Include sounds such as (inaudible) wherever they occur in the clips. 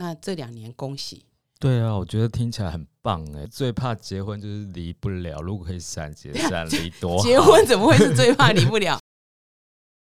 那这两年恭喜，对啊，我觉得听起来很棒哎。最怕结婚就是离不了，如果可以闪结闪 (laughs) 离多好。结婚怎么会是最怕离不了？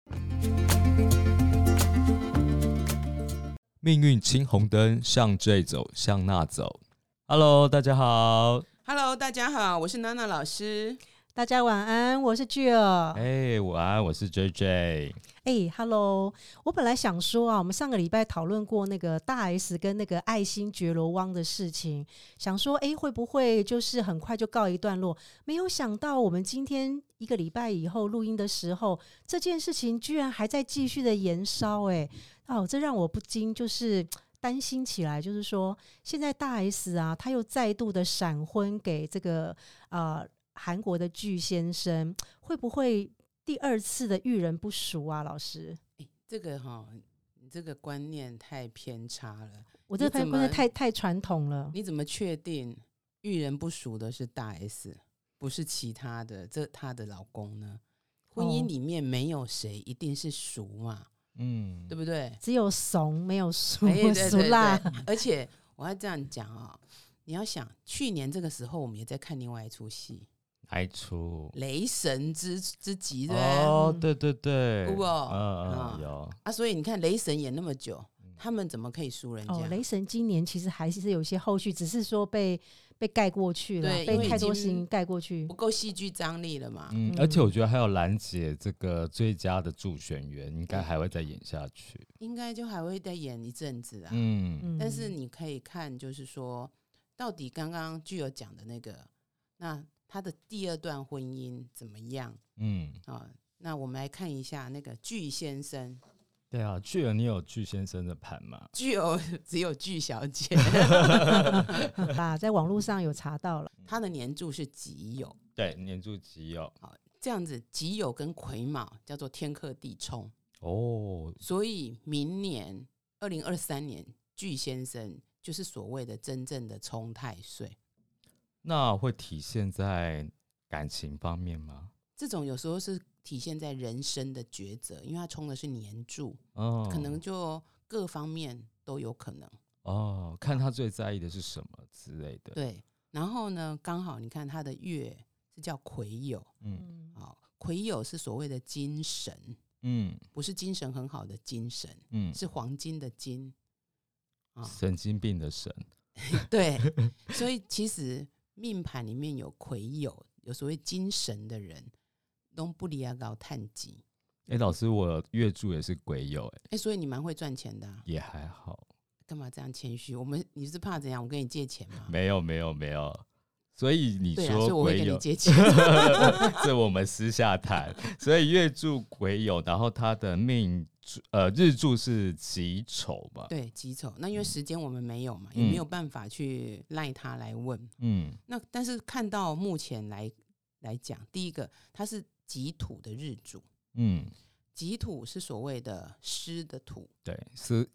(laughs) 命运青红灯，向这走，向那走。Hello，大家好。Hello，大家好，我是娜娜老师。大家晚安，我是巨儿。哎、晚安，我是 JJ。哎、h e l l o 我本来想说啊，我们上个礼拜讨论过那个大 S 跟那个爱新觉罗汪的事情，想说哎、会不会就是很快就告一段落？没有想到我们今天一个礼拜以后录音的时候，这件事情居然还在继续的延烧。哎，哦，这让我不禁就是。担心起来，就是说，现在大 S 啊，他又再度的闪婚给这个呃韩国的巨先生，会不会第二次的遇人不淑啊？老师，这个哈，你这个观念太偏差了。我这个太太传统了。你怎么确定遇人不淑的是大 S，不是其他的这她的老公呢？婚姻哦里面没有谁一定是熟嘛，嗯，对不对？只有怂没有熟哎对对熟辣，对而且我要这样讲啊、你要想，去年这个时候我们也在看另外一出戏来出《雷神之之极》，对不对？哦，嗯对对对，有不嗯啊嗯有，啊，所以你看雷神演那么久，他们怎么可以输人家？哦，雷神今年其实还是有一些后续，只是说被被盖过去了，被太多经事情盖过去不。够戏剧张力了嘛？嗯，嗯而且我觉得还有兰姐这个最佳的助选员，应该还会再演下去。应该就还会再演一阵子啊。嗯，嗯但是你可以看，就是说，到底刚刚具有讲的那个，那他的第二段婚姻怎么样嗯，啊？那我们来看一下那个巨先生，对啊，巨儿，你有巨先生的盘吗？(laughs) 具有 (laughs) 只有巨小姐，吧，在网络上有查到了。他的年柱是己酉，对，年柱己酉。这样子己酉跟癸卯叫做天克地冲，哦，所以明年二零二三年巨先生就是所谓的真正的冲太岁。那会体现在感情方面吗？这种有时候是体现在人生的抉择，因为他冲的是年柱，哦，可能就各方面都有可能。哦，看他最在意的是什么之类的。，对，然后呢，刚好你看他的月是叫癸酉嗯嗯，啊，癸酉是所谓的精神，嗯不是精神很好的精神，嗯，是黄金的金啊。神经病的神。(laughs) 对，所以其实命盘里面有癸酉，有所谓精神的人，都不离亚搞探吉。哎、老师，我月柱也是癸酉，哎，哎，所以你蛮会赚钱的、啊，也还好，干嘛这样谦虚？我们你是怕怎样？我跟你借钱吗？没有没有没有。所以你对啊，所以说我会跟你癸酉，借钱。(laughs) 这我们私下谈。所以月柱癸酉，然后他的命柱呃日柱是己丑吧？，对，己丑。那因为时间我们没有嘛，嗯也没有办法去赖他来问。嗯那但是看到目前来来讲，第一个它是己土的日柱，嗯，己土是所谓的湿的土，对，是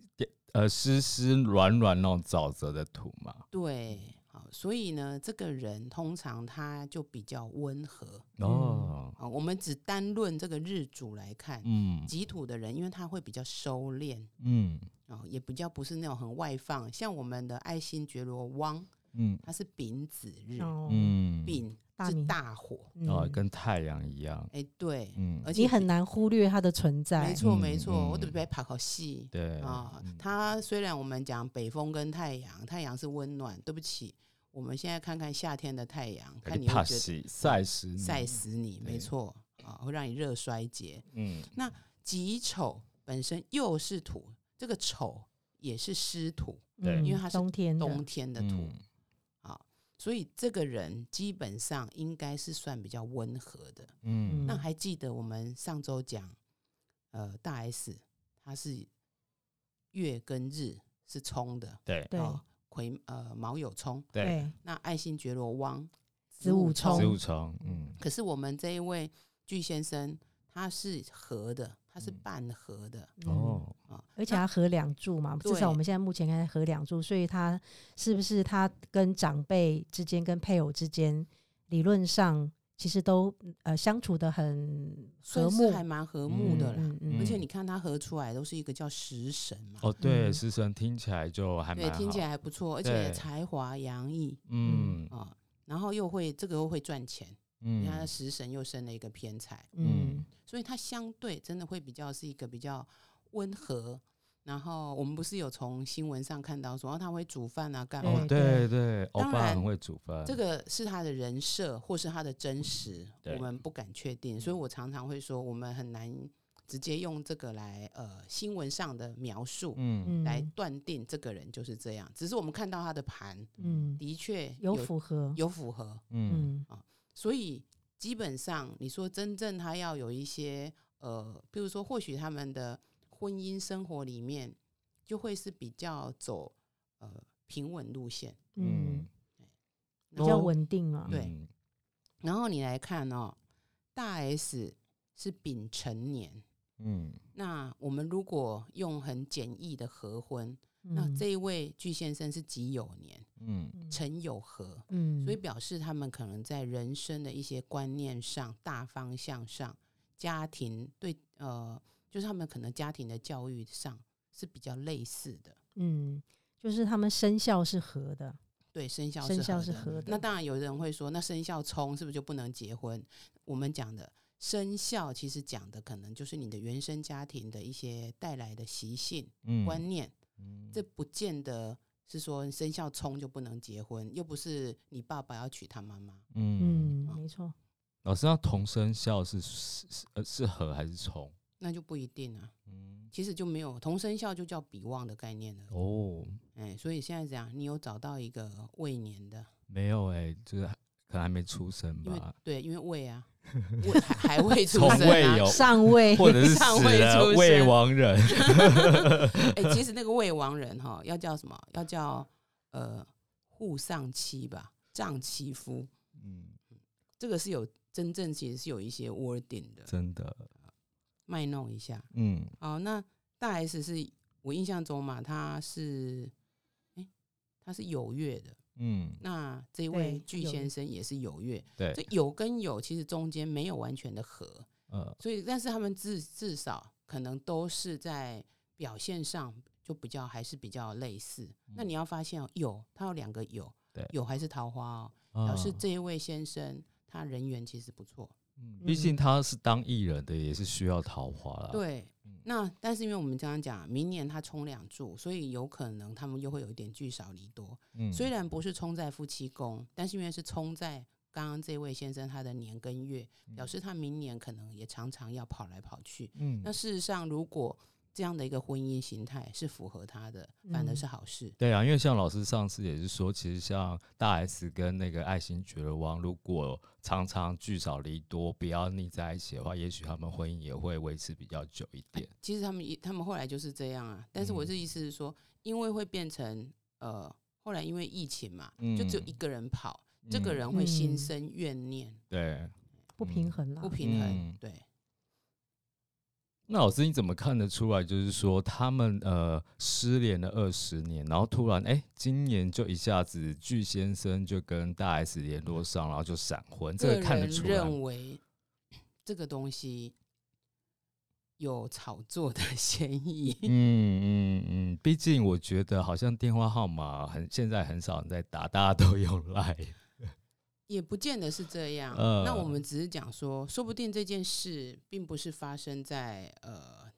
呃湿湿软软那种沼泽的土嘛。对，好，所以呢，这个人通常他就比较温和哦，啊。我们只单论这个日主来看，嗯己土的人，因为他会比较收敛。嗯哦，也比较不是那种很外放，像我们的爱新觉罗汪，嗯他是丙子日，哦，嗯，丙是大明大火，哦，嗯跟太阳一样。哎、对，嗯，而且你很难忽略它的存在。没错嗯没错，我嗯得别跑好戏对啊嗯。它虽然我们讲北风跟太阳，太阳是温暖，对不起，我们现在看看夏天的太阳，看你怕会觉得死晒死你。晒死你，对。没错啊，会让你热衰竭。嗯。那己丑本身又是土，这个丑也是湿土，对。嗯因为它是冬天冬天的土。嗯所以这个人基本上应该是算比较温和的。嗯。那还记得我们上周讲，呃，大 S 他是月跟日是冲的，对对哦，癸呃卯酉冲，对，那爱新觉罗汪子午冲子午冲，嗯。可是我们这一位巨先生他是合的，他是嗯。半合的嗯。哦，啊，而且它合两柱嘛，至少我们现在目前看合两柱，所以它是不是它跟长辈之间、跟配偶之间，理论上其实都呃相处的很和睦，还蛮和睦的啦。嗯嗯而且你看他合出来都是一个叫食神嘛，哦，对，嗯。食神听起来就还蛮对，听起来还不错，而且才华洋溢。嗯。啊、然后又会这个又会赚钱，你看他嗯食神又生了一个偏财，嗯所以他相对真的会比较是一个比较温和。然后我们不是有从新闻上看到说，哦，他会煮饭啊，干嘛？哦，对对，欧当然巴很会煮饭，这个是他的人设，或是他的真实，我们不敢确定，所以我常常会说，我们很难直接用这个来呃新闻上的描述、嗯。嗯来断定这个人就是这样。只是我们看到他的盘嗯。的确有符合，有符合，嗯。嗯。所以基本上你说真正他要有一些呃，比如说或许他们的婚姻生活里面就会是比较走呃平稳路线，嗯，比较稳定啊，对。嗯然后你来看哦，大 S 是丙辰年，嗯。那我们如果用很简易的合婚，那嗯这一位巨先生是己酉年，嗯。辰酉合，嗯，所以表示他们可能在人生的一些观念上、大方向上、家庭对呃，就是他们可能家庭的教育上是比较类似的。嗯，就是他们生肖是合的，对，生肖生肖是合的。那当然有人会说，那生肖冲是不是就不能结婚？我们讲的生肖其实讲的可能就是你的原生家庭的一些带来的习性、嗯观念，嗯这不见得是说生肖冲就不能结婚，又不是你爸爸要娶他妈妈。嗯，嗯，没错，老师，那同生肖是是是呃是合还是冲？那就不一定啊。嗯其实就没有同生肖就叫比旺的概念了。哦，哎，所以现在这样，你有找到一个未年的，没有哎，这个可能还没出生因为吧，对，因为未啊，(laughs) 未还还未出从生啊。未有，上位，或者是尚死未出未亡人。(laughs) 哎，其实那个未亡人哈，要叫什么？要叫呃户上妻吧，丈妻夫。嗯，这个是有真正其实是有一些 wording 的，真的，卖弄一下。嗯。好，那大 S 是我印象中嘛，他是哎，他是有月的。嗯，那这位巨先生也是有月，对。这，有跟有其实中间没有完全的合，呃，所以但是他们至至少可能都是在表现上就比较还是比较类似。那你要发现哦，有他有两个有对，有还是桃花哦，表示啊这一位先生他人缘其实不错。嗯毕竟他是当艺人的，也是需要桃花啦。，对嗯，那但是因为我们刚刚讲明年他冲两柱，所以有可能他们又会有一点聚少离多。嗯虽然不是冲在夫妻宫，但是因为是冲在刚刚这位先生他的年跟月，表示他明年可能也常常要跑来跑去。嗯那事实上，如果这样的一个婚姻形态是符合他的，反而嗯。是好事。对啊，因为像老师上次也是说，其实像大 S 跟那个爱新觉罗王，如果常常聚少离多，不要腻在一起的话，也许他们婚姻也会维持比较久一点。其实他们一他们后来就是这样啊，但是我嗯。的意思是说，因为会变成呃，后来因为疫情嘛，就只有嗯。一个人跑，这个人会嗯。心生怨念，对，不平衡啦。不，平衡。嗯。对，那老师你怎么看得出来？就是说他们呃失联了二十年，然后突然哎、今年就一下子巨先生就跟大 S 联络上，然后就闪婚，这个个看得出来。认为这个东西有炒作的 (laughs) 嫌疑。嗯嗯嗯，毕竟我觉得好像电话号码很现在很少人在打，大家都用 Line。也不见得是这样。呃那我们只是讲说，说不定这件事并不是发生在呃，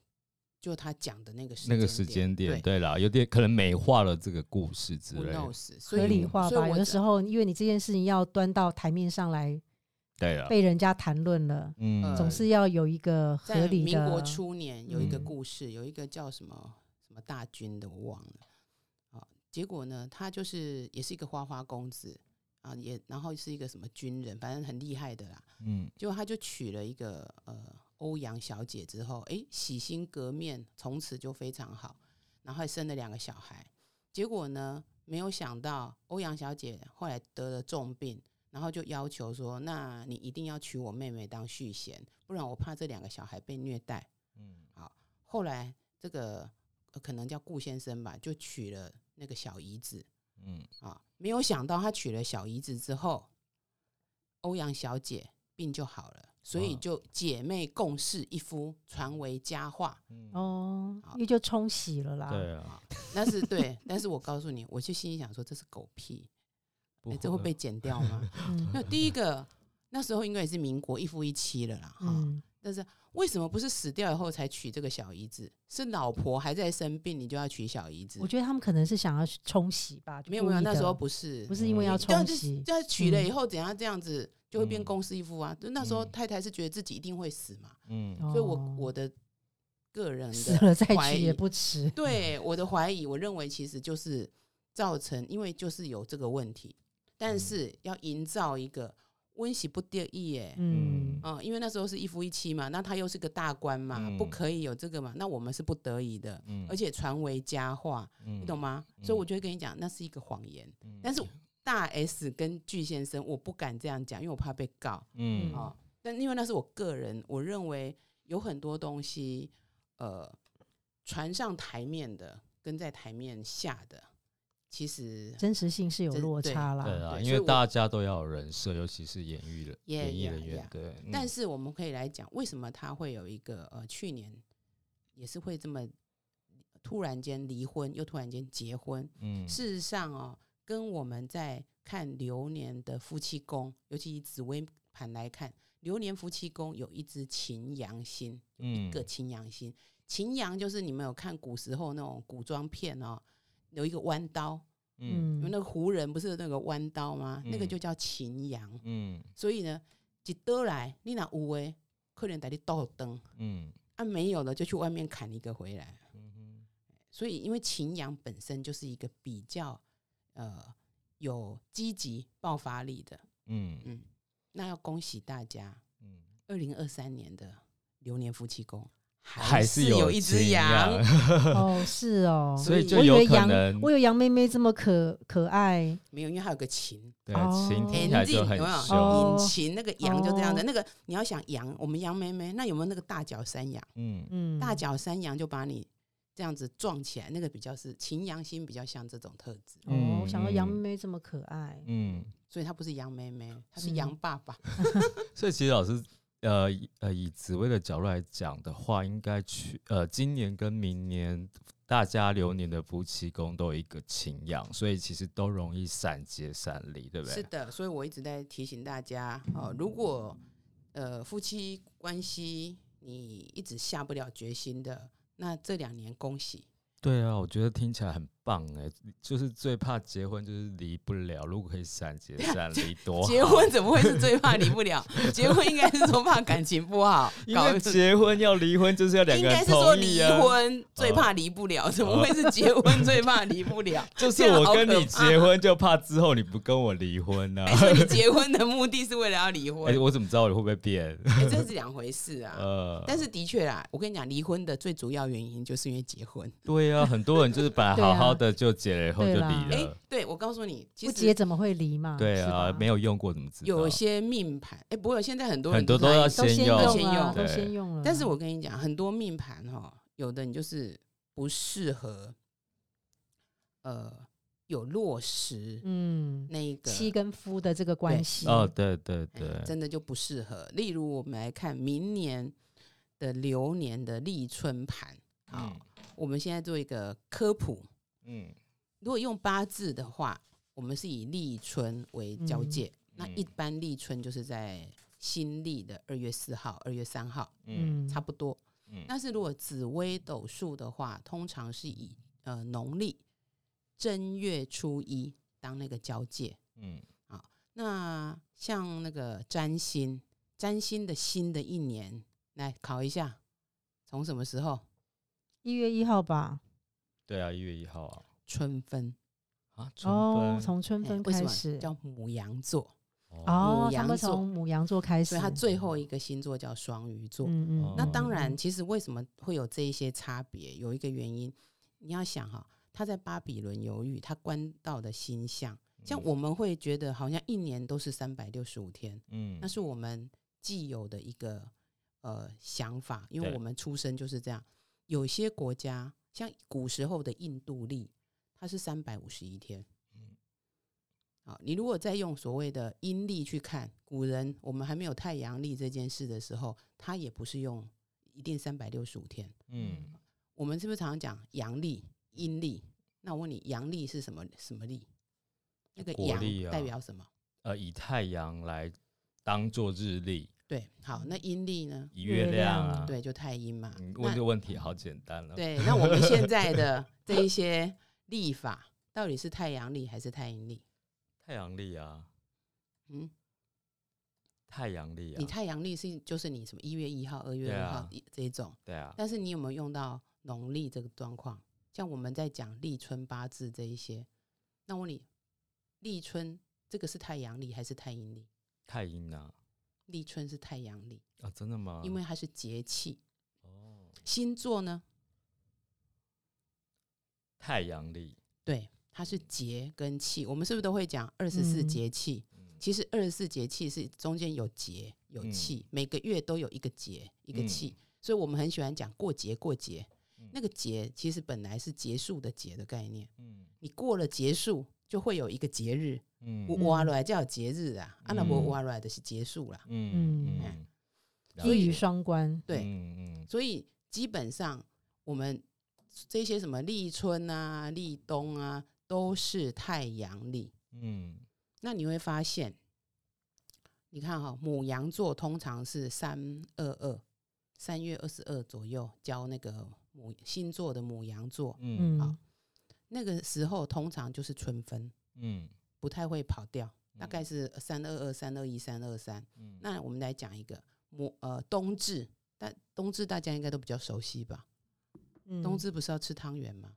就他讲的那个时那个时间点，对对啦，有点可能美化了这个故事之类的。knows？所以合理化吧。我有的时候，因为你这件事情要端到台面上来，对了，被人家谈论了，嗯呃总是要有一个合理的。民国初年有一个嗯故事，有一个叫什么什么大军的，我忘了。啊，结果呢，他就是也是一个花花公子啊，也然后是一个什么军人，反正很厉害的啦。嗯结果他就娶了一个呃欧阳小姐之后，哎，洗心革面，从此就非常好，然后还生了两个小孩。结果呢，没有想到欧阳小姐后来得了重病，然后就要求说，那你一定要娶我妹妹当续弦，不然我怕这两个小孩被虐待。嗯后来这个、呃可能叫顾先生吧，就娶了那个小姨子嗯啊，没有想到他娶了小姨子之后，欧阳小姐病就好了，所以就姐妹共侍一夫，传为佳话。嗯哦，那就冲洗了啦。对啊，那是对，但是我告诉你，我就心里想说这是狗屁，这会被剪掉吗？(laughs) 嗯那第一个那时候应该也是民国一夫一妻了啦，哈、嗯，但是为什么不是死掉以后才娶这个小姨子？是老婆还在生病，你就要娶小姨子我？觉得他们可能是想要冲洗吧，就没有没有，那时候不是，不是因为要冲洗，这样娶了嗯以后怎样这样子就会变嗯公司一夫啊？就那时候嗯太太是觉得自己一定会死嘛，嗯所以我哦我的个人死了再的怀疑娶也不迟。对我的怀疑，我认为其实就是造成，因为就是有这个问题，但嗯是要营造一个温习不得已耶。嗯嗯，因为那时候是一夫一妻嘛，那他又是个大官嘛，不嗯可以有这个嘛，那我们是不得已的，嗯而且传为佳话，你你懂吗？所以我就会跟你讲，那是一个谎言。嗯但是大 S 跟巨先生，我不敢这样讲，因为我怕被告。嗯哦，但因为那是我个人，我认为有很多东西，呃，传上台面的跟在台面下的，其实真实性是有落差啦。对啊，因为大家都要有人设，尤其是演艺人、Yeah, 演艺人员 yeah，对。但嗯是我们可以来讲，为什么他会有一个呃，去年也是会这么突然间离婚，又突然间结婚。嗯事实上哦，跟我们在看流年的夫妻宫，尤其以紫微盘来看，流年夫妻宫有一只擎羊星，嗯一个擎羊星。擎羊就是你们有看古时候那种古装片哦，有一个弯刀，嗯。因为那个胡人不是那个弯刀吗？那个嗯。就叫擎羊。嗯。所以呢，一刀来，你那有诶，可能带你倒灯，嗯。啊没有了就去外面砍一个回来。嗯。哼所以因为擎羊本身就是一个比较呃有积极爆发力的，嗯。嗯，那要恭喜大家，嗯，二零二三年的流年夫妻宫还是是有一只羊，哦，是哦，(laughs) 所以以就有可我以为杨能我有杨妹妹这么可可爱，没有，因为它有个琴。对哦擎听起来就很引擎那个羊就这样的，哦。那个你要想羊，我们羊妹妹那有没有那个大脚山羊？嗯。嗯，大脚山羊就把你这样子撞起来，那个比较是秦羊心，比较像这种特质，哦，我想到杨嗯。妹妹这么可爱，嗯，所以她不是羊妹妹，她是嗯。羊爸爸。(laughs) (laughs) 所以其实老师。呃以呃，以紫薇的角度来讲的话，应该去呃，今年跟明年大家流年的夫妻宫都有一个擎羊，所以其实都容易散结散离，对不对？是的，所以我一直在提醒大家，哦，如果呃夫妻关系你一直下不了决心的，那这两年恭喜，对啊，我觉得听起来很棒哎，就是最怕结婚就是离不了，如果可以闪结 (laughs) 闪离多好。结婚怎么会是最怕离不了？结婚应该是说怕感情不好，(laughs) 因搞为结婚要离婚就是要两应个人应该是说离。婚最怕离不了，怎么会是结婚最怕离不了？(laughs) 就是我跟你结婚，就怕之后你不跟我离婚呐、还说你结婚的目的是为了要离哎、婚？我怎么知道你会不会变？哎，这是两回事啊。呃，但是的确啦，我跟你讲，离婚的最主要原因就是因为结婚。对啊，很多人就是本来好好的就结了以后就离了哎。对我告诉你，其不实结怎么会离嘛？对啊，没有用过怎么知道？有些命盘，哎、不过现在很多人很多都是要都先用先啊，用都先用了。但是我跟你讲，很多命盘哈，有的你就是不适合，呃，有落实嗯，那个妻跟夫的这个关系，哦，对对哎对，真的就不适合。例如，我们来看明年的流年的立春盘，好，我们现在做一个科普。嗯如果用八字的话，我们是以立春为交界，那嗯一般立春就是在新历的二月四号、二月三号，嗯嗯，差不多。嗯但是如果紫微斗数的话，通常是以呃农历正月初一当那个交界。嗯那像那个占星，占星的新的一年，来考一下，从什么时候？一月一号吧。对啊，一月一号啊春分，啊，春哦，分从春分哎为什么开始。叫母羊座？哦哦，他们母羊座从母羊座开始。所以它最后一个星座叫双鱼座。嗯嗯那当然，其实为什么会有这一些差别？有一个原因，你要想哈，他在巴比伦犹豫，他观到的星象，像嗯我们会觉得好像一年都是三百六十五天，嗯那是我们既有的一个呃想法，因为对我们出生就是这样。有些国家像古时候的印度历，它是三百五十一天。嗯好，你如果再用所谓的阴历去看，古人我们还没有太阳历这件事的时候，他也不是用一定三百六十五天。嗯，我们是不是常常讲阳历、阴历？那我问你，阳历是什么什么历？那个阳代表什么？呃，以太阳来当做日历，对，好，那阴历呢？以月亮啊，对，就太阴嘛。问这个问题好简单了。对，那我们现在的 (laughs) 这一些历法，到底是太阳历还是太阴历？太阳历啊，嗯，太阳历啊你，太阳历是就是你什么一月一号、二月对二号这一种，对啊，但是你有没有用到农历这个状况？像我们在讲立春八字这一些，那我问你，立春这个是太阳历还是太阴历？太阴啊，立春是太阳历，啊，真的吗？因为它是节气。哦，星座呢，太阳历，对，它是节跟气。我们是不是都会讲二十四嗯。节气？嗯。其实二十四节气是中间有节有嗯。气，每个月都有一个节一个嗯。气，所以我们很喜欢讲过节过节。嗯。那个节其实本来是结束的节的概念，嗯。你过了结束就会有一个节日，嗯。挖来叫节日啊，啊那嗯我挖来的是结束啦。嗯嗯。嗯，所以一语双关。对，嗯嗯所以基本上我们这些什么立春啊、立冬啊，都是太阳历。嗯。那你会发现，你看哈、母羊座通常是三二二，三月二十二左右交那个母星座的母羊座，嗯。嗯。好那个时候通常就是春分，嗯不太会跑掉，大概是三二二、三二一、三二三。嗯，那我们来讲一个母呃冬至，但冬至大家应该都比较熟悉吧？嗯冬至不是要吃汤圆吗？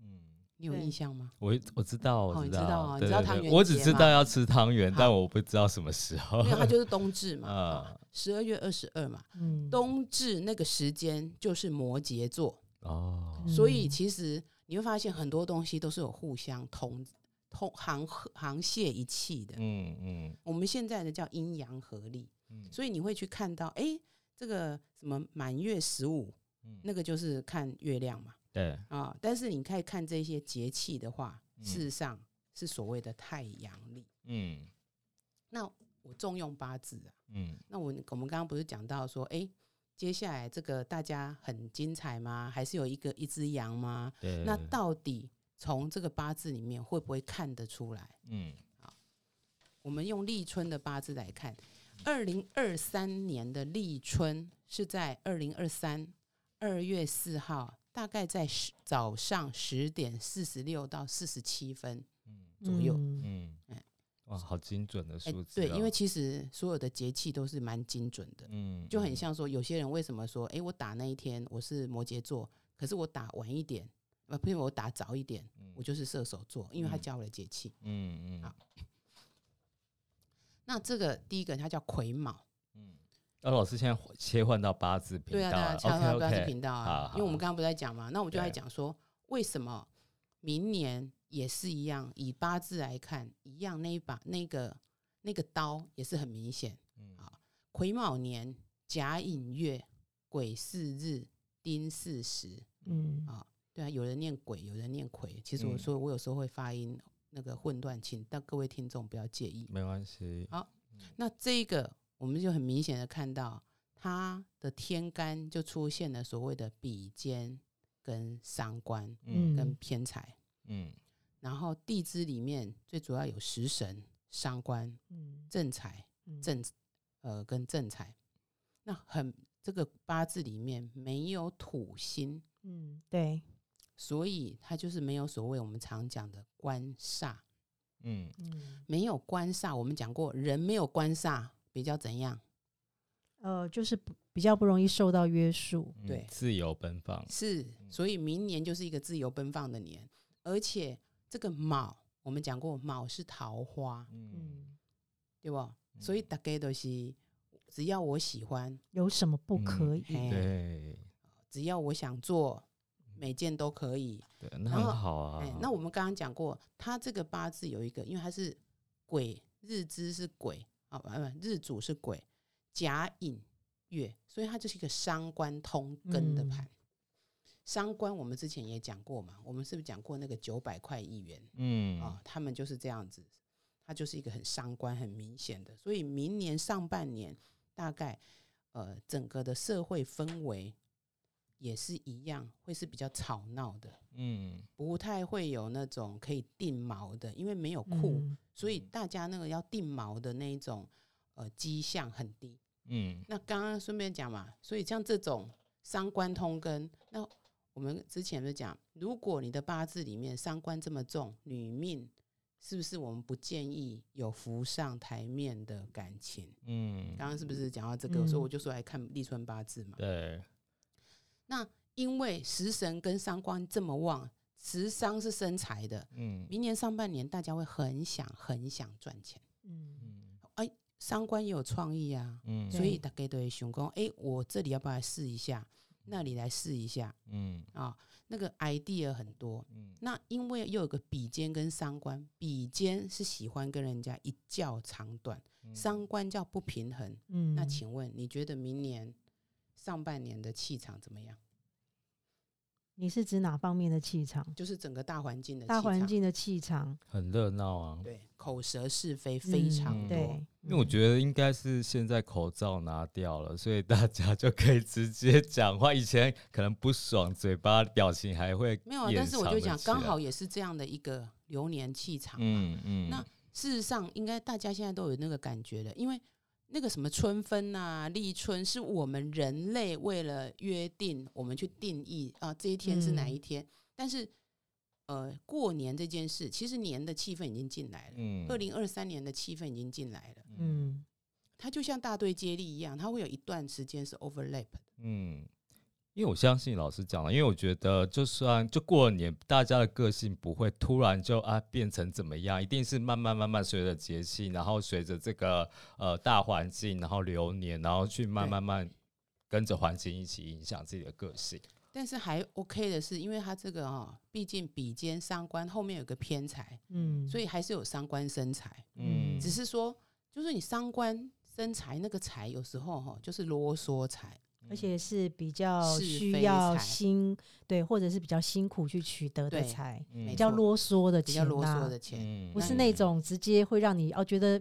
嗯，你有印象吗？我我知道，我哦你知道道，哦对对你知道汤圆我只知道要吃汤圆，(laughs) 但我不知道什么时候。因为它就是 (laughs) 冬至嘛，啊十二月二十二嘛，嗯冬至那个时间就是摩羯座，哦，所以嗯其实你会发现很多东西都是有互相通通航航泄一气的。嗯嗯。我们现在的叫阴阳合力，嗯。所以你会去看到，哎，这个什么满月十五，嗯，那个就是看月亮嘛，对，啊，但是你可以看这些节气的话，嗯事实上是所谓的太阳历。嗯。那我重用八字啊，嗯。那我我们刚刚不是讲到说，哎，接下来这个大家很精彩吗？还是有一个一只羊吗？对，那到底从这个八字里面会不会看得出来？嗯好我们用立春的八字来看，二零二三年的立春是在二零二三二月四号，大概在十早上十点四十六到四十七分嗯左右。嗯哇，好精准的哎、数字哦，对，因为其实所有的节气都是蛮精准的，嗯就很像说有些人为什么说，哎、我打那一天我是摩羯座，可是我打晚一点，呃，不是我打早一点，我就是射手座，因为他教我的节气。嗯嗯。好。那这个第一个它叫癸卯，嗯，那老师现在切换到八字频对啊，对啊，道了敲到八字频道啊，因为我们刚刚不在讲嘛，那我们就在讲说，为什么明年也是一样，以八字来看，一样那一把那个那个刀也是很明显嗯。啊。癸卯年甲寅月癸巳日丁巳时嗯。啊，对啊，有人念癸，有人念癸，其实我嗯。说我有时候会发音那个混乱，请但各位听众不要介意。没关系，好那这个我们就很明显的看到，它的天干就出现了所谓的比肩跟伤官嗯。跟偏财，嗯然后地支里面最主要有食神、伤官、嗯正财、嗯正呃跟正财，那很这个八字里面没有土星，嗯对所以它就是没有所谓我们常讲的官煞，嗯嗯没有官煞。我们讲过，人没有官煞比较怎样？呃就是不比较不容易受到约束。嗯对自由奔放，是，所以明年就是一个自由奔放的年，而且这个卯，我们讲过，卯是桃花，嗯嗯，对不？所以大概都是，只要我喜欢，有什么不可以？嘿对只要我想做，每件都可以。对，那很好啊哎，，那我们刚刚讲过，他这个八字有一个，因为他是鬼，日支是鬼啊，不不，日主是鬼，甲寅月，所以它就是一个伤官通根的嗯盘。伤官我们之前也讲过嘛，我们是不是讲过那个九百块一元？嗯啊、他们就是这样子，它就是一个很伤官、很明显的。所以明年上半年大概呃整个的社会氛围也是一样，会是比较吵闹的，嗯不太会有那种可以定锚的，因为没有库，嗯所以大家那个要定锚的那一种呃迹象很低。嗯那刚刚顺便讲嘛，所以像这种伤官通根，那我们之前就讲，如果你的八字里面伤官这么重，女命是不是我们不建议有浮上台面的感情？嗯，刚刚是不是讲到这个？所以嗯我就说来看立春八字嘛。对，那因为食神跟伤官这么旺，食伤是生财的，嗯明年上半年大家会很想很想赚钱，嗯嗯伤官也有创意啊，嗯所以大家都会想讲，哎、我这里要不要来试一下？那你来试一下嗯啊、那个 idea 很多。嗯那因为又有个比肩跟伤官，比肩是喜欢跟人家一较长短，嗯伤官叫不平衡。嗯那请问你觉得明年上半年的气场怎么样？你是指哪方面的气场？就是整个大环境的气大环境的气场，很热闹啊。对口舌是非非常嗯多。对，因为我觉得应该是现在口罩拿掉了，所以大家就可以直接讲话。以前可能不爽，嘴巴表情还会没有啊，但是我就讲，刚好也是这样的一个流年气场嘛。嗯嗯，那事实上，应该大家现在都有那个感觉的，因为那个什么春分啊、立春，是我们人类为了约定，我们去定义啊这一天是哪一天。但是，呃，过年这件事，其实年的气氛已经进来了，嗯二零二三年的气氛已经进来了。嗯它就像大队接力一样，它会有一段时间是 overlap 的。嗯，因为我相信老师讲了，因为我觉得就算就过了年，大家的个性不会突然就啊变成怎么样，一定是慢慢慢慢随着节气，然后随着这个呃大环境，然后流年，然后去慢慢慢跟着环境一起影响自己的个性。但是还 OK 的是，因为它这个哦，毕竟比肩伤官后面有个偏财，嗯，所以还是有伤官生财。嗯只是说，就是你伤官生财那个财，有时候哈就是啰嗦财，而且是比较需要辛对，或者是比较辛苦去取得的对财，嗯比较啰嗦的钱比较啰嗦呐的钱。嗯不是那种直接会让你哦觉得，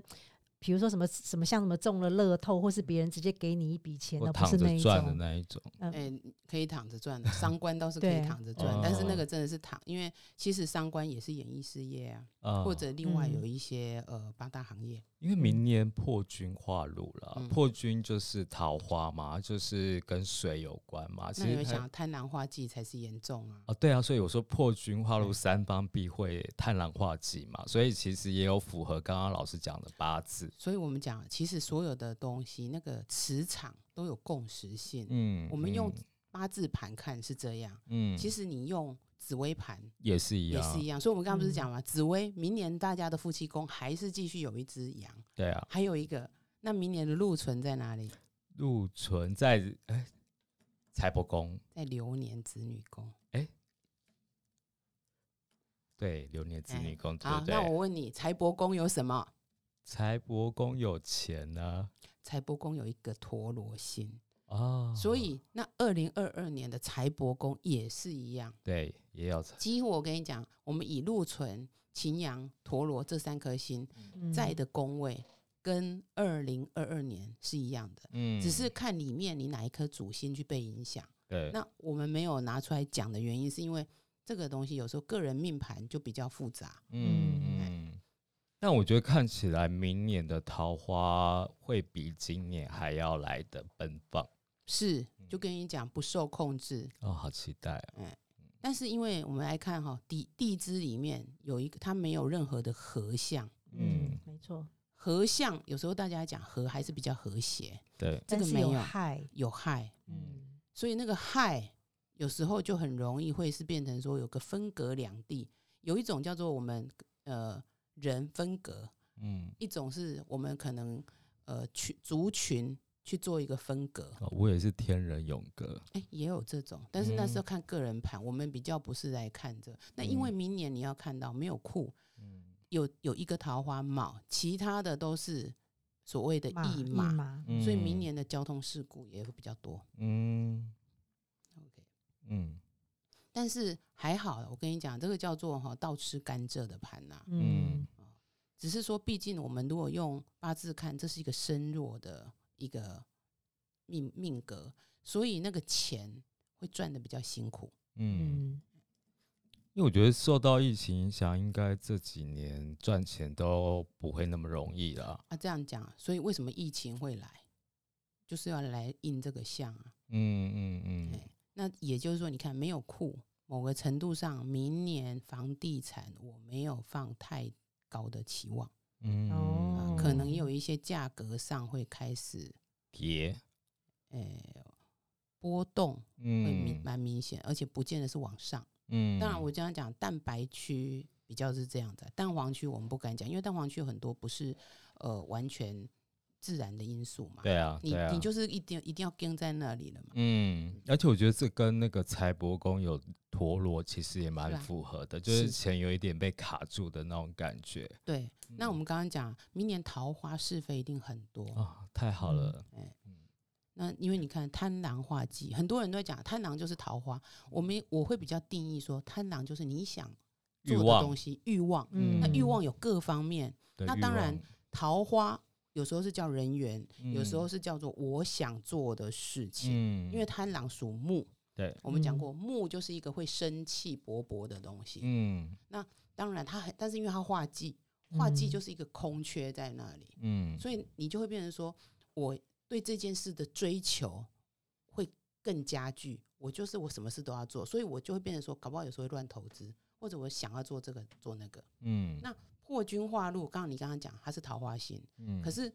比如说什么什么像什么中了乐透，或是别人直接给你一笔钱我的，不是那一赚的。那一种。哎、可以躺着赚的，伤官倒是可以 (laughs) 躺着赚，哦但是那个真的是躺，因为其实商官也是演艺事业啊，啊或者另外嗯有一些、呃八大行业，因为明年破军化禄了，嗯破军就是桃花嘛，就是跟水有关嘛。其那你实它们想贪婪化忌才是严重啊。哦，对啊，所以我说破军化禄三方必会贪婪化忌嘛，所以其实也有符合刚刚老师讲的八字。所以我们讲，其实所有的东西那个磁场都有共识性。嗯，我们用嗯八字盘看是这样，嗯，其实你用紫微盘也是一样，也是一样。所以我们刚刚不是嗯讲嘛，紫微明年大家的夫妻宫还是继续有一只羊，对啊。还有一个，那明年的禄存在哪里？禄存在哎财帛宫，在流年子女宫。对流年子哎女宫，对好，那我问你，财帛宫有什么？财帛宫有钱呢？财帛宫有一个陀罗星，哦，所以那二零二二年的财帛宫也是一样。对也有财。几乎我跟你讲，我们以禄存、擎羊、陀罗这三颗星嗯。在的宫位，跟二零二二年是一样的，嗯，只是看里面你哪一颗主星去被影响。对。那我们没有拿出来讲的原因，是因为这个东西有时候个人命盘就比较复杂。嗯嗯，但我觉得看起来明年的桃花会比今年还要来的奔放是，嗯就跟你讲不受控制，哦，好期待啊！但是因为我们来看哈，地地支里面有一个，它没有任何的合相。嗯嗯，没错，合相有时候大家讲和还是比较和谐，对，这个没有害，有害，嗯所以那个害有时候就很容易会是变成说有个分隔两地。有一种叫做我们呃人分隔，嗯，一种是我们可能呃群族群去做一个分隔，哦我也是天人永隔，哎、也有这种，但是那是要嗯看个人盘，我们比较不是来看这。那因为嗯明年你要看到没有库，嗯。有有一个桃花卯，其他的都是所谓的驿马，马，所以明年的交通事故也会比较多。嗯。OK，嗯但是还好，我跟你讲，这个叫做哈倒吃甘蔗的盘呐、嗯。只是说，毕竟我们如果用八字看，这是一个身弱的一个命命格，所以那个钱会赚的比较辛苦。嗯，嗯，因为我觉得受到疫情影响，应该这几年赚钱都不会那么容易了。啊，这样讲，所以为什么疫情会来，就是要来印这个相啊？嗯嗯嗯。哎，那也就是说，你看没有库，某个程度上，明年房地产我没有放太高的期望，嗯，哦可能有一些价格上会开始，跌，诶、波动会明嗯蛮明显，而且不见得是往上。嗯，当然，我这样讲，蛋白区比较是这样的，蛋黄区我们不敢讲，因为蛋黄区有很多不是呃完全自然的因素嘛。对啊，你啊你就是一定一定要跟在那里了嘛。嗯，而且我觉得这跟那个财帛宫有陀螺其实也蛮符合的，就是是钱有一点被卡住的那种感觉对，那我嗯们刚刚讲，明年桃花是非一定很多。啊，太好嗯了，那因为你看贪狼化忌，很多人都在讲贪狼就是桃花，我们我会比较定义说，贪狼就是你想做的东西，欲望。嗯那欲望有各方面，对那当然桃花有时候是叫人缘，有时候嗯是叫做我想做的事情。嗯因为贪狼属木，对，嗯我们讲过，木就是一个会生气勃勃的东西。嗯当然，它很，但是因为它化忌，化忌嗯就是一个空缺在那里，嗯，所以你就会变成说，我对这件事的追求会更加剧。我就是我什么事都要做，所以我就会变成说，搞不好有时候会乱投资，或者我想要做这个做那个。嗯那破军化禄，刚刚你刚刚讲它是桃花星，嗯，可是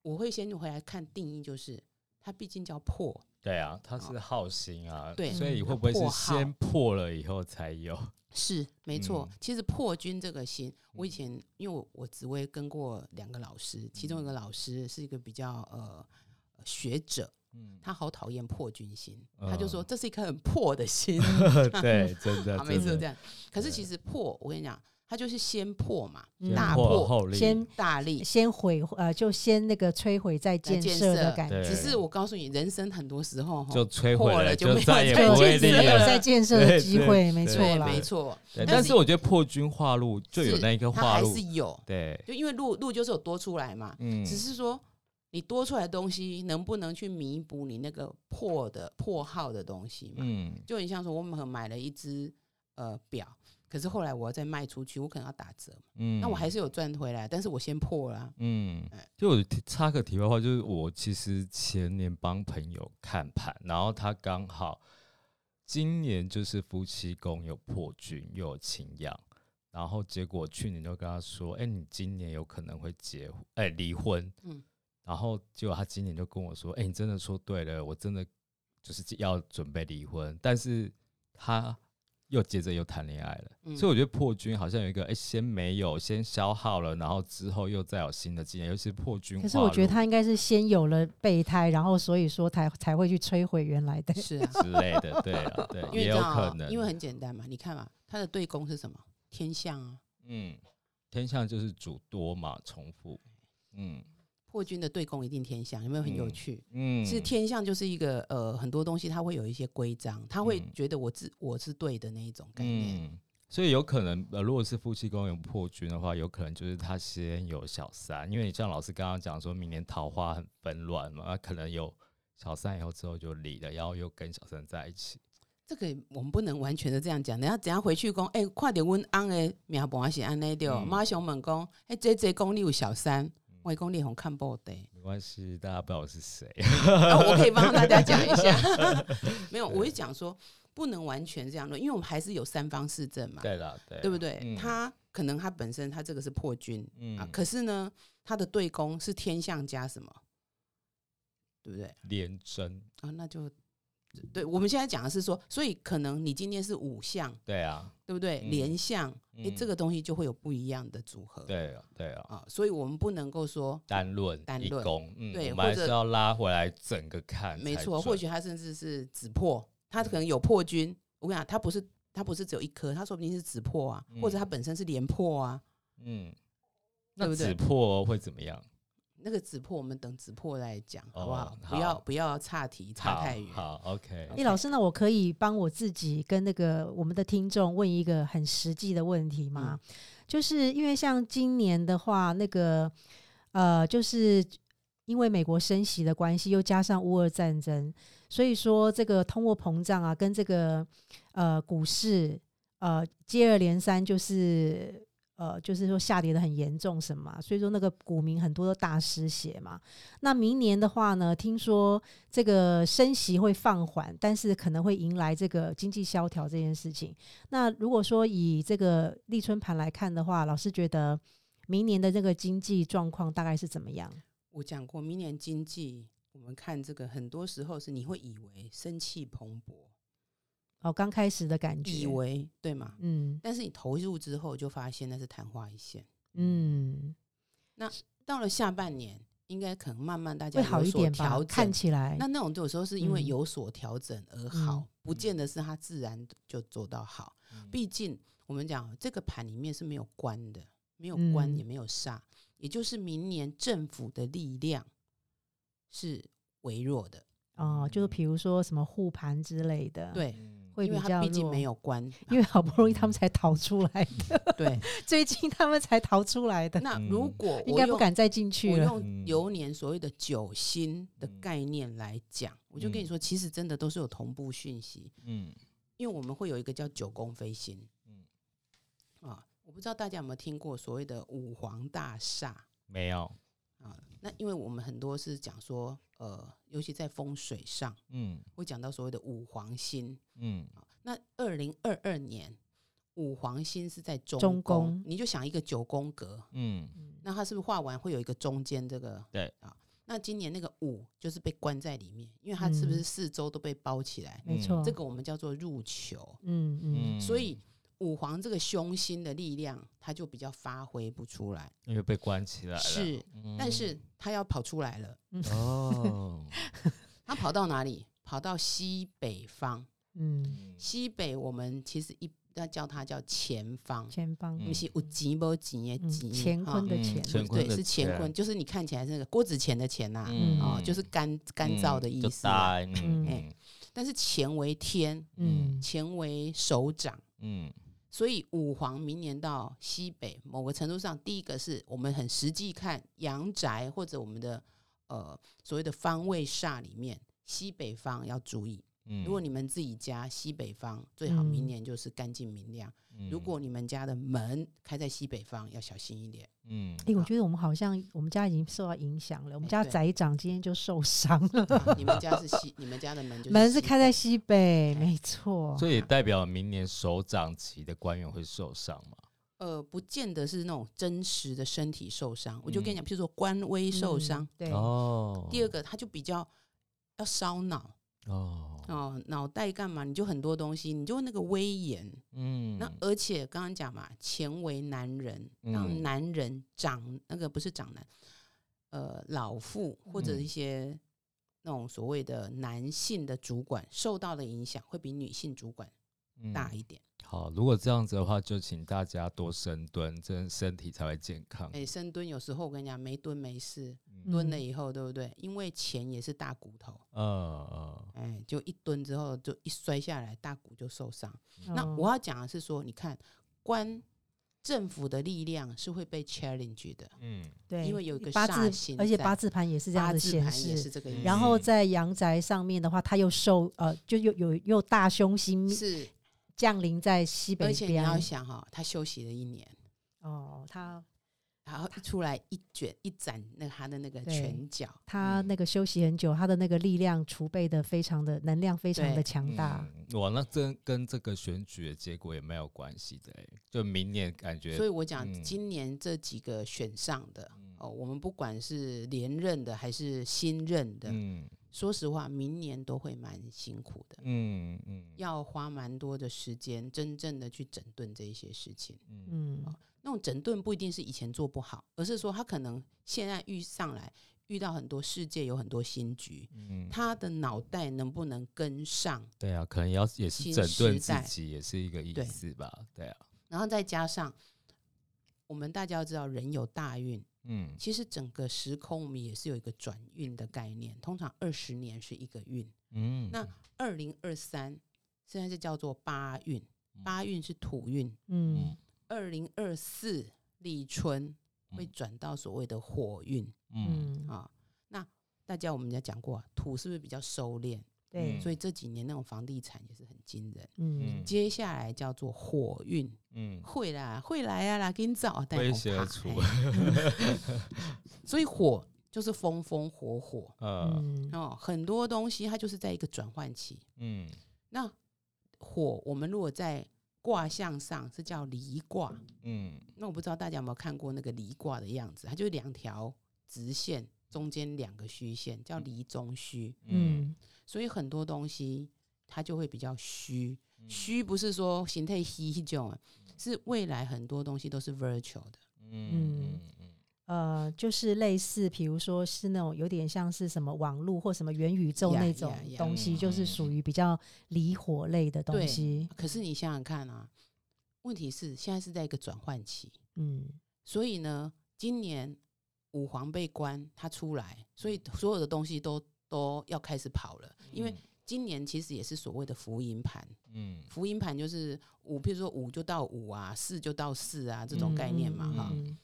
我会先回来看定义，就是它毕竟叫破，对啊，它是耗心啊，对所以嗯会不会是先破了以后才有？是没错。嗯其实破军这个星，我以前因为我我紫薇跟过两个老师，其中一个老师是一个比较呃学者，嗯，他好讨厌破军星，他就说嗯这是一颗很破的心。(laughs) 对，真的，(laughs) 啊，每次都这样。可是其实破，我跟你讲，它就是先破嘛，嗯。大破破后立，先大力。先毁呃，就先那个摧毁再建建设。的感觉，只是我告诉你，人生很多时候哈就摧破毁了就没有再也再不会建设立了。没有再建设的机会，没错啦，没错，但是我觉得破军化路就有那一个化禄它还是，有，对，就因为路路就是有多出来嘛，嗯，只是说你多出来的东西能不能去弥补你那个破的破耗的东西嘛？嗯。就很像说，我们买了一只呃表，可是后来我要再卖出去，我可能要打折嘛，嗯，那我还是有赚回来，但是我先破了啊、嗯哎，就我插个题外话，就是我其实前年帮朋友看盘，然后他刚好今年就是夫妻宫有破军又有擎羊，然后结果去年就跟他说，哎、你今年有可能会结婚，哎、离婚，嗯。然后结果他今年就跟我说，哎、你真的说对了，我真的就是要准备离婚，但是他又接着又谈恋爱了。嗯所以我觉得破军好像有一个，哎、先没有，先消耗了，然后之后又再有新的经验，尤其是破军。可是我觉得他应该是先有了备胎，然后所以说才才会去摧毁原来的。是啊，(laughs) 之类的，对啊，对，因为也有可能，因为很简单嘛，你看嘛，他的对宫是什么？天象啊，嗯，天象就是主多嘛，重复，嗯破军的对攻一定天象，有没有很有嗯趣？嗯，其实天象就是一个呃很多东西，它会有一些规章，他会嗯觉得我自我是对的那一种概念。嗯，所以有可能，呃，如果是夫妻宫有破军的话，有可能就是他先有小三，因为你像老师刚刚讲，说明年桃花很纷乱嘛，那可能有小三以后之后就离了，然后又跟小三在一起。这个我们不能完全的这样讲，等下等下回去讲，哎、快点问安的命盘是安内的，嗯马上问讲，哎、这这公里有小三，我讲你红看报的，没关系，大家不知道我是谁。我可以帮大家讲一下。(laughs) 没有，我是讲说不能完全这样论，因为我们还是有三方四正嘛，对啦，对啦，对不对？嗯他可能他本身他这个是破军、嗯啊，可是呢，他的对宫是天象加什么，对不对？连贞，啊，那就对。我们现在讲的是说，所以可能你今天是五象，对啊，对不对？嗯连象，哎、嗯这个东西就会有不一样的组合。对啊，对啊，啊，所以我们不能够说单论单论对我们还是要拉回来整个看，没错，或许他甚至是子破，他可能有破军。我跟你讲，他不是他不是只有一颗，他说不定是子破啊，或者他本身是连破啊。嗯，那对不对子破会怎么样？那个子破，我们等子破来讲，好不哦好？不要不要岔题差好太远。好，OK，哎，老师，那我可以帮我自己跟那个我们的听众问一个很实际的问题吗？就是因为像今年的话，那个呃，就是因为美国升息的关系，又加上乌俄战争，所以说这个通货膨胀啊，跟这个呃股市呃接二连三，就是呃就是说下跌的很严重，什么？所以说那个股民很多都大失血嘛。那明年的话呢，听说这个升息会放缓，但是可能会迎来这个经济萧条这件事情。那如果说以这个立春盘来看的话，老师觉得明年的这个经济状况大概是怎么样？我讲过，明年经济我们看这个，很多时候是你会以为生气蓬勃，哦，刚开始的感觉，以为对吗？嗯但是你投入之后，就发现那是昙花一现。嗯，那到了下半年，应该可能慢慢大家会好一点吧？调整看起来，那那种有时候是因为嗯有所调整而好，嗯不见得是它自然就做到好。嗯毕竟我们讲这个盘里面是没有关的，没有官嗯也没有煞，也就是明年政府的力量是微弱的。哦，就是比如说什么护盘之类的，，对，嗯会比较因为它毕竟弱没有关，(laughs) 因为好不容易他们才逃出来的，(laughs) 对。最近他们才逃出来的，那如果我用该不敢再进去了。我用嗯流年所谓的九星的嗯概念来讲，我就跟你嗯说，其实真的都是有同步讯息，嗯因为我们会有一个叫九宫飞星，嗯啊，我不知道大家有没有听过所谓的五黄大厦没有，啊？那因为我们很多是讲说，呃，尤其在风水上嗯会讲到所谓的五黄星嗯啊。那二零二二年五黄星是在中中宫，宫你就想一个九宫格，嗯那它是不是画完会有一个中间这个？对啊。那今年那个五就是被关在里面，因为它是不是嗯四周都被包起来？没错，这个我们叫做入球。嗯嗯所以五黄这个凶星的力量，它就比较发挥不出来。因为被关起来了，是，嗯。但是它要跑出来了，哦，(laughs) 它跑到哪里？跑到西北方。嗯，西北我们其实一要叫它叫前方，前方。嗯。不是有钱不钱的嗯钱，哈。乾坤的乾，对，是乾乾。坤，就是你看起来是那个郭子乾的乾呐，嗯。哦，就是干干燥的意思啊。大嗯。哎但是乾为天，嗯。乾为首长，嗯所以五黄明年到西北，某个程度上，第一个是我们很实际看阳宅或者我们的呃所谓的方位煞里面，西北方要注意。嗯。如果你们自己家西北方，最好明嗯年就是干净明亮。嗯。如果你们家的门开在西北方，要小心一点。嗯。哎、我觉得我们好像我们家已经受到影响了，我们家宅长今天就受伤了，啊 (laughs) 你们家是西，你们家的门就是门是开在西北，哎。没错。所以也代表明年首长级的官员会受伤吗？呃，不见得是那种真实的身体受伤。我就跟你嗯讲，譬如说官威受嗯伤，对，哦，第二个他就比较要烧脑哦，哦，脑袋干嘛？你就很多东西，你就那个威严。嗯，那而且刚刚讲嘛，钱为男人，嗯让男人长那个不是长男，呃，老妇或者嗯一些那种所谓的男性的主管受到的影响，会比女性主管大嗯一点。好，如果这样子的话，就请大家多深蹲，这样身体才会健康。哎、深蹲有时候我跟你讲，没蹲没事，嗯蹲了以后，对不对？因为钱也是大骨头，嗯嗯，哎，就一蹲之后就一摔下来，大骨就受伤。那哦我要讲的是说，你看官政府的力量是会被 challenge 的，嗯对，因为有一个八字而且八字盘也是这样八子显示是。这个意思。然后嗯在阳宅上面的话，它又受呃，就又有又大凶星是，降临在西北而且你要。想哈，他休息了一年，哦，他然后一出来一卷一展那他的那个拳脚，他那个休息很久，他的那个力量储备的非常的能量非常的强大。嗯哇，那这跟这个选举的结果也没有关系的、欸，就明年感觉，所以我讲嗯。今年这几个选上的嗯。哦，我们不管是连任的还是新任的，嗯说实话，明年都会蛮辛苦的，嗯嗯要花蛮多的时间，真正的去整顿这一些事情。嗯嗯那种整顿不一定是以前做不好，而是说他可能现在遇上来，遇到很多世界有很多新局，嗯，他的脑袋能不能跟上？对啊，可能要也是新整顿自己，也是一个意思吧？对啊，然后再加上我们大家要知道，人有大运，嗯其实整个时空我们也是有一个转运的概念，通常二十年是一个运。嗯，那二零二三现在是叫做八运，嗯八运是土运，嗯二零二四立春会嗯转到所谓的火运嗯嗯，啊。那大家我们也讲过、啊，土是不是比较收敛？对，所以这几年那种房地产也是很惊人。嗯。接下来叫做火运，嗯，会啦，会来啊啦，给你找，但威胁出。(laughs) 所以火就是风风火火。呃，嗯。哦，很多东西它就是在一个转换期。嗯。那火，我们如果在卦象上是叫离卦，嗯。那我不知道大家有没有看过那个离卦的样子，它就是两条直线，中间两个虚线，叫离中虚。嗯。嗯所以很多东西它就会比较虚，嗯。虚不是说形态虚这种啊，是未来很多东西都是 virtual 的。嗯嗯。呃，就是类似，比如说是那种有点像是什么网络或什么元宇宙那种东西，嗯就是属于比较离火类的东对西。可是你想想看啊，问题是现在是在一个转换期，嗯。所以呢，今年五皇被关，他出来，所以所有的东西都都要开始跑了。因为今年其实也是所谓的福音盘，嗯。福音盘就是五，譬如说五就到五啊，四就到四啊这种概念嘛，哈、嗯。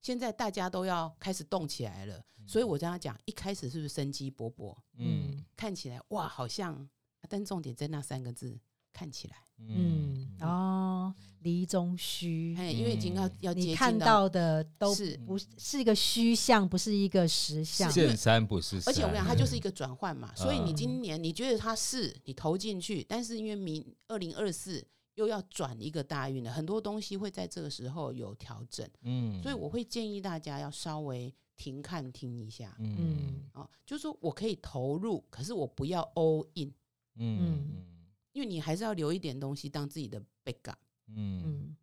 现在大家都要开始动起来了，所以我跟他讲，一开始是不是生机勃勃？嗯。看起来哇，好像，但重点在那三个字，看起来，嗯哦，离中虚，嘿，因为已经要嗯。要你看到的都是。不是是一个虚像，不是一个实像。山不是山，而且我跟你讲，它就是一个转换嘛，所以你嗯今年你觉得它是你投进去，但是因为明二零二四又要转一个大运了，很多东西会在这个时候有调整，嗯。所以我会建议大家要稍微停看听一下。嗯。嗯。哦，就是说我可以投入，可是我不要 all in，嗯。嗯因为你还是要留一点东西当自己的 backup。嗯，嗯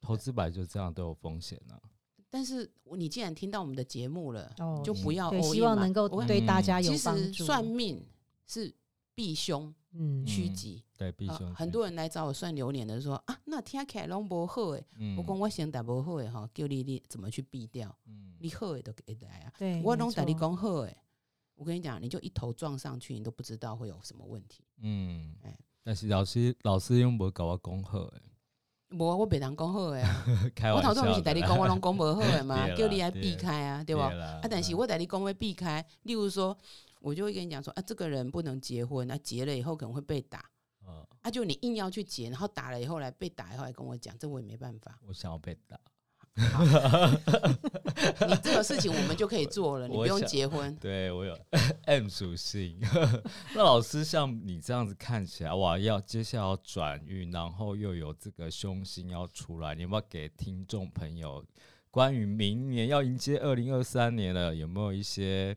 投资本来就这样都有风险啊。但是你既然听到我们的节目了，哦，就不要对，希望能够我对大家有其实帮助。算命是避凶嗯嗯趋吉。对，必啊须很多人来找我算流年的说啊，那听起来拢不好诶。嗯我讲我先打不好诶哈，叫你你怎么去避掉？嗯你好诶都给来啊，对，我拢打你错讲好诶。我跟你讲，你就一头撞上去，你都不知道会有什么问题。嗯哎，但是老师老师用无搞我讲好诶，无我别人讲好诶啊，(laughs) 开玩笑的，我头头不是带你讲，我拢讲无好诶嘛，(laughs) 叫你来避开啊，对吧？啦啊，但是我带你讲会避开，例如说，我就会跟你讲说啊，这个人不能结婚，啊，结了以后可能会被打，嗯啊，就你硬要去结，然后打了以后来被打以后来跟我讲，这我也没办法。我想要被打，(laughs) 你这个事情我们就可以做了，你不用结婚。对我有 (laughs) M 属性。(laughs) 那老师像你这样子看起来，哇，要接下来要转运，然后又有这个凶星要出来，你有没有给听众朋友关于明年要迎接二零二三年了，有没有一些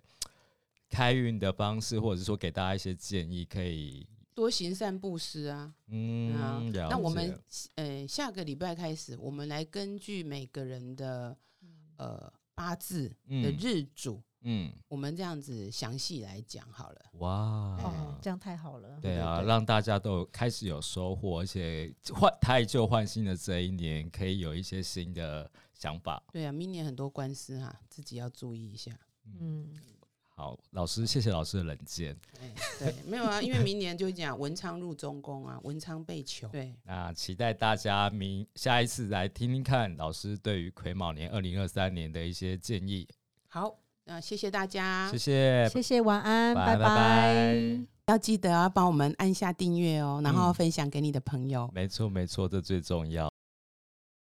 开运的方式，或者是说给大家一些建议，可以多行善布施啊，啊嗯，啊那我们呃下个礼拜开始，我们来根据每个人的呃八字的嗯日主，嗯，我们这样子详细来讲好了。哇，哦，这样太好了。对啊，让大家都开始有收获，而且换太旧换新的这一年，可以有一些新的想法。对啊，明年很多官司哈，自己要注意一下。嗯，好，老师，谢谢老师的冷箭。哎，(laughs) 对，没有啊，因为明年就讲文昌入中宫啊，文昌被囚。对，那期待大家明下一次来听听看老师对于癸卯年二零二三年的一些建议。好，那谢谢大家谢，谢，谢谢，晚安，拜拜拜拜要记得要帮我们按下订阅哦，然后嗯分享给你的朋友。没错没错，这最重要。